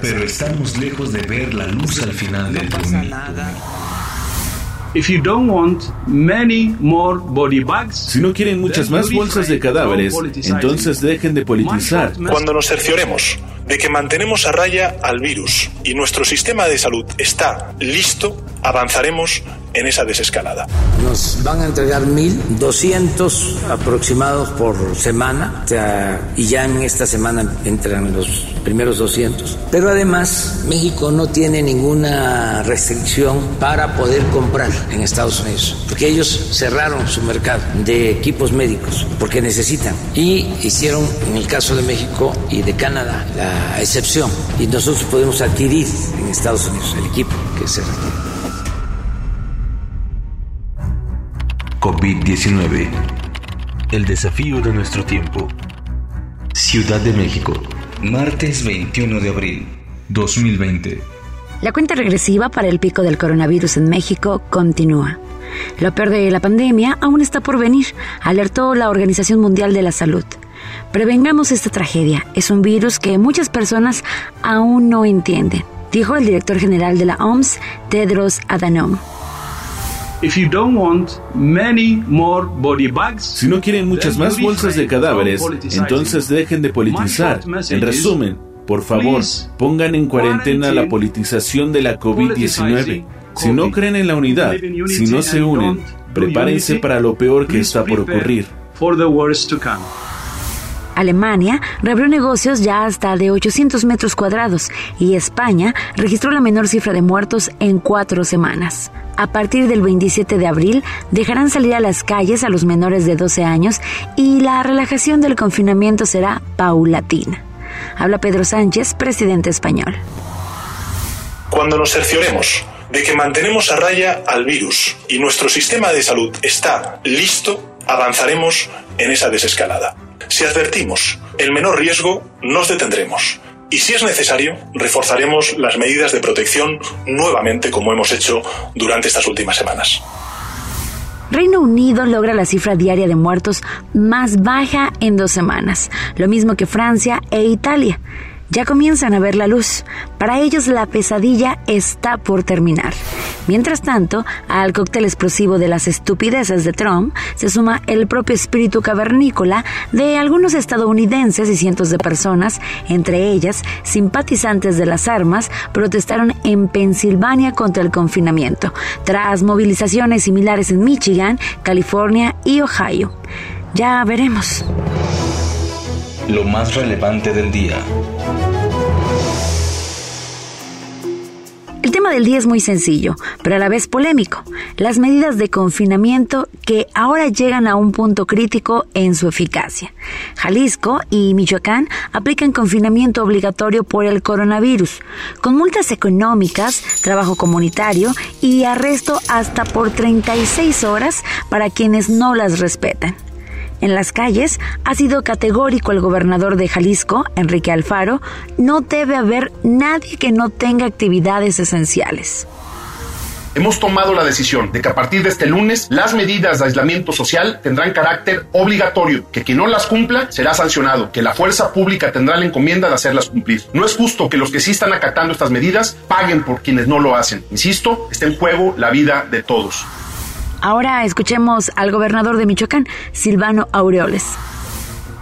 Pero estamos lejos de ver la luz al final del túnel. Si no quieren muchas más bolsas de cadáveres, entonces dejen de politizar. Cuando nos cercioremos de que mantenemos a raya al virus y nuestro sistema de salud está listo, avanzaremos en esa desescalada. Nos van a entregar 1.200 aproximados por semana y ya en esta semana entran los primeros 200. Pero además México no tiene ninguna restricción para poder comprar en Estados Unidos, porque ellos cerraron su mercado de equipos médicos, porque necesitan. Y hicieron, en el caso de México y de Canadá, la excepción. Y nosotros podemos adquirir en Estados Unidos el equipo que se requiere. COVID-19. El desafío de nuestro tiempo. Ciudad de México. Martes 21 de abril 2020. La cuenta regresiva para el pico del coronavirus en México continúa. Lo peor de la pandemia aún está por venir, alertó la Organización Mundial de la Salud. Prevengamos esta tragedia. Es un virus que muchas personas aún no entienden, dijo el director general de la OMS, Tedros Adhanom. Si no quieren muchas más bolsas de cadáveres, entonces dejen de politizar. En resumen, por favor, pongan en cuarentena la politización de la COVID-19. Si no creen en la unidad, si no se unen, prepárense para lo peor que está por ocurrir. Alemania reabrió negocios ya hasta de 800 metros cuadrados y España registró la menor cifra de muertos en cuatro semanas. A partir del 27 de abril dejarán salir a las calles a los menores de 12 años y la relajación del confinamiento será paulatina. Habla Pedro Sánchez, presidente español. Cuando nos cercioremos de que mantenemos a raya al virus y nuestro sistema de salud está listo, avanzaremos en esa desescalada. Si advertimos el menor riesgo, nos detendremos. Y si es necesario, reforzaremos las medidas de protección nuevamente como hemos hecho durante estas últimas semanas. Reino Unido logra la cifra diaria de muertos más baja en dos semanas, lo mismo que Francia e Italia ya comienzan a ver la luz. Para ellos la pesadilla está por terminar. Mientras tanto, al cóctel explosivo de las estupideces de Trump se suma el propio espíritu cavernícola de algunos estadounidenses y cientos de personas, entre ellas simpatizantes de las armas, protestaron en Pensilvania contra el confinamiento, tras movilizaciones similares en Michigan, California y Ohio. Ya veremos lo más relevante del día. El tema del día es muy sencillo, pero a la vez polémico. Las medidas de confinamiento que ahora llegan a un punto crítico en su eficacia. Jalisco y Michoacán aplican confinamiento obligatorio por el coronavirus, con multas económicas, trabajo comunitario y arresto hasta por 36 horas para quienes no las respetan. En las calles ha sido categórico el gobernador de Jalisco, Enrique Alfaro, no debe haber nadie que no tenga actividades esenciales. Hemos tomado la decisión de que a partir de este lunes las medidas de aislamiento social tendrán carácter obligatorio, que quien no las cumpla será sancionado, que la fuerza pública tendrá la encomienda de hacerlas cumplir. No es justo que los que sí están acatando estas medidas paguen por quienes no lo hacen. Insisto, está en juego la vida de todos. Ahora escuchemos al gobernador de Michoacán, Silvano Aureoles.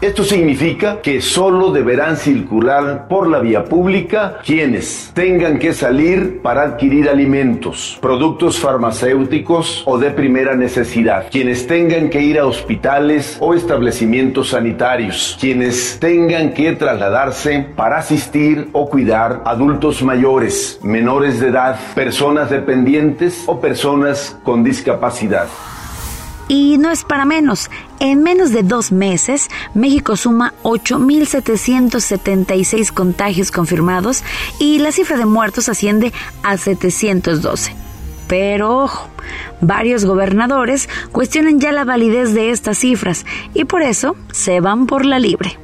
Esto significa que solo deberán circular por la vía pública quienes tengan que salir para adquirir alimentos, productos farmacéuticos o de primera necesidad, quienes tengan que ir a hospitales o establecimientos sanitarios, quienes tengan que trasladarse para asistir o cuidar adultos mayores, menores de edad, personas dependientes o personas con discapacidad. Y no es para menos. En menos de dos meses, México suma 8.776 contagios confirmados y la cifra de muertos asciende a 712. Pero ojo, varios gobernadores cuestionan ya la validez de estas cifras y por eso se van por la libre.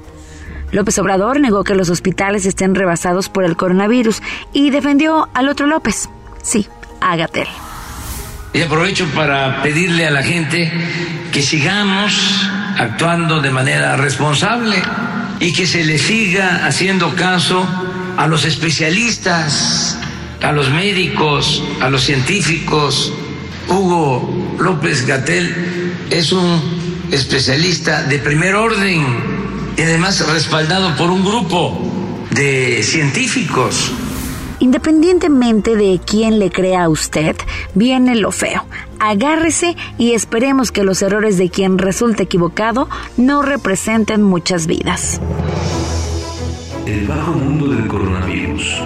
López Obrador negó que los hospitales estén rebasados por el coronavirus y defendió al otro López, sí, a. Y aprovecho para pedirle a la gente que sigamos actuando de manera responsable y que se le siga haciendo caso a los especialistas, a los médicos, a los científicos. Hugo López Gatel es un especialista de primer orden y además respaldado por un grupo de científicos. Independientemente de quién le crea a usted, viene lo feo. Agárrese y esperemos que los errores de quien resulte equivocado no representen muchas vidas. El bajo mundo del coronavirus.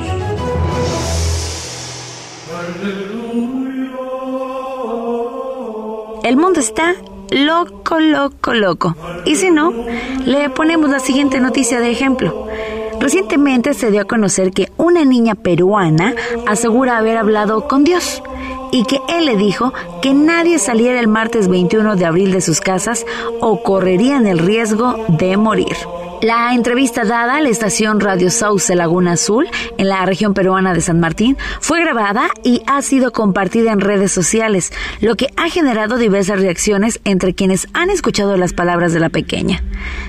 El mundo está loco, loco, loco. Y si no, le ponemos la siguiente noticia de ejemplo. Recientemente se dio a conocer que una niña peruana asegura haber hablado con Dios y que él le dijo que nadie saliera el martes 21 de abril de sus casas o correrían el riesgo de morir. La entrevista dada a la estación Radio Sauce Laguna Azul en la región peruana de San Martín fue grabada y ha sido compartida en redes sociales, lo que ha generado diversas reacciones entre quienes han escuchado las palabras de la pequeña.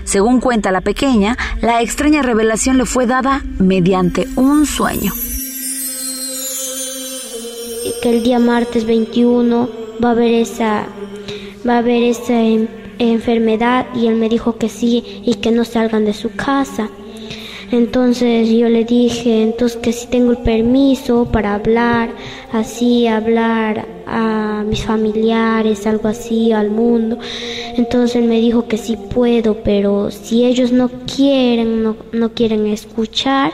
Según cuenta la pequeña, la extraña revelación le fue dada mediante un sueño. Que el día martes 21 va a haber esa va a haber esa enfermedad y él me dijo que sí y que no salgan de su casa. Entonces yo le dije, entonces que si tengo el permiso para hablar, así, hablar a mis familiares, algo así, al mundo. Entonces él me dijo que sí puedo, pero si ellos no quieren, no, no quieren escuchar,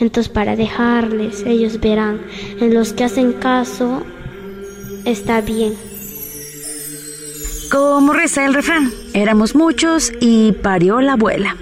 entonces para dejarles, ellos verán. En los que hacen caso, está bien. Como reza el refrán, éramos muchos y parió la abuela.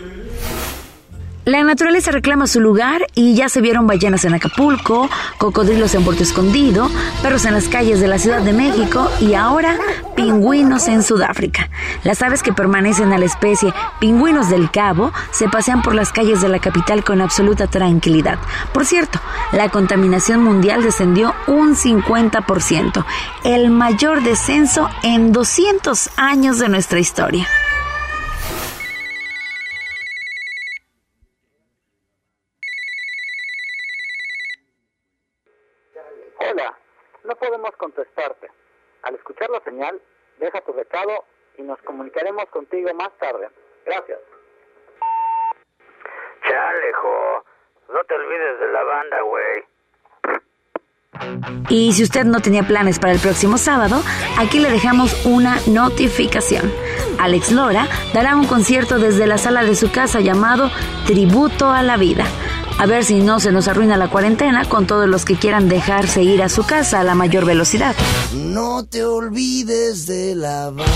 La naturaleza reclama su lugar y ya se vieron ballenas en Acapulco, cocodrilos en Puerto Escondido, perros en las calles de la Ciudad de México y ahora pingüinos en Sudáfrica. Las aves que permanecen a la especie pingüinos del Cabo se pasean por las calles de la capital con absoluta tranquilidad. Por cierto, la contaminación mundial descendió un 50%, el mayor descenso en 200 años de nuestra historia. No podemos contestarte. Al escuchar la señal, deja tu recado y nos comunicaremos contigo más tarde. Gracias. Chalejo, no te olvides de la banda, güey. Y si usted no tenía planes para el próximo sábado, aquí le dejamos una notificación. Alex Lora dará un concierto desde la sala de su casa llamado Tributo a la Vida a ver si no se nos arruina la cuarentena con todos los que quieran dejarse ir a su casa a la mayor velocidad. No te olvides de la banda.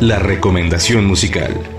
La recomendación musical.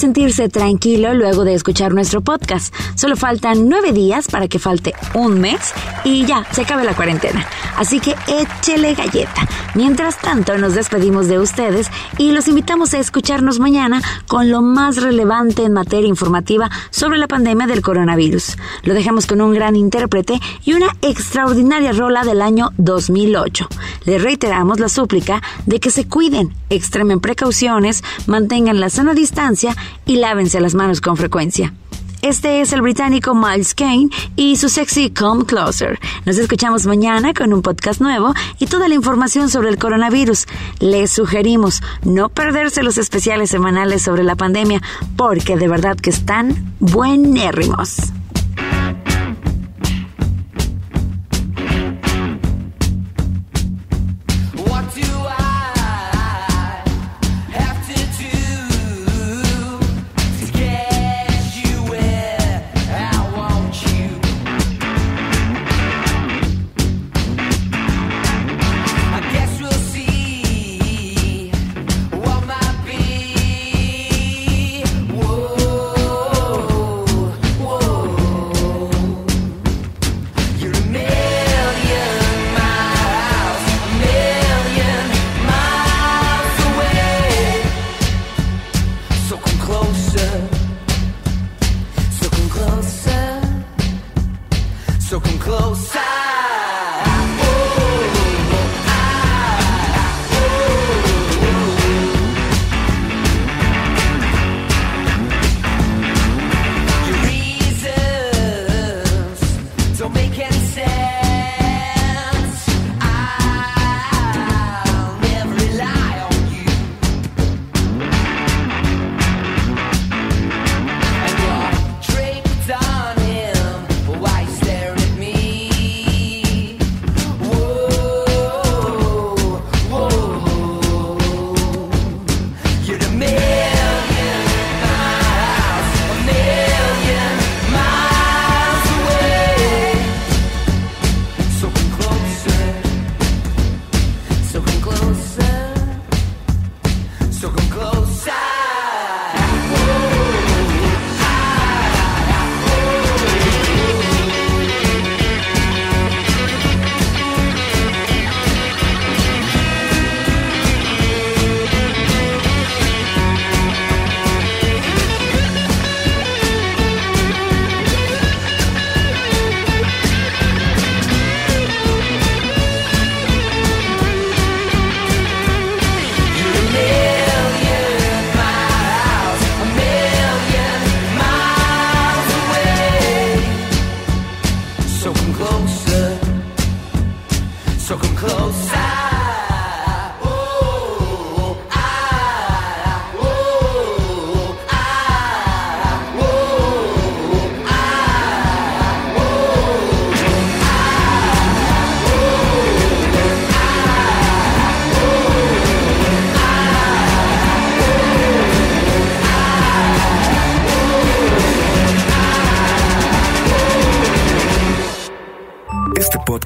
Sentirse tranquilo luego de escuchar nuestro podcast. Solo faltan nueve días para que falte un mes y ya se acabe la cuarentena. Así que échele galleta. Mientras tanto, nos despedimos de ustedes y los invitamos a escucharnos mañana con lo más relevante en materia informativa sobre la pandemia del coronavirus. Lo dejamos con un gran intérprete y una extraordinaria rola del año 2008. Le reiteramos la súplica de que se cuiden, extremen precauciones, mantengan la sana distancia y lávense las manos con frecuencia. Este es el británico Miles Kane y su sexy Come Closer. Nos escuchamos mañana con un podcast nuevo y toda la información sobre el coronavirus. Les sugerimos no perderse los especiales semanales sobre la pandemia porque de verdad que están buenérrimos.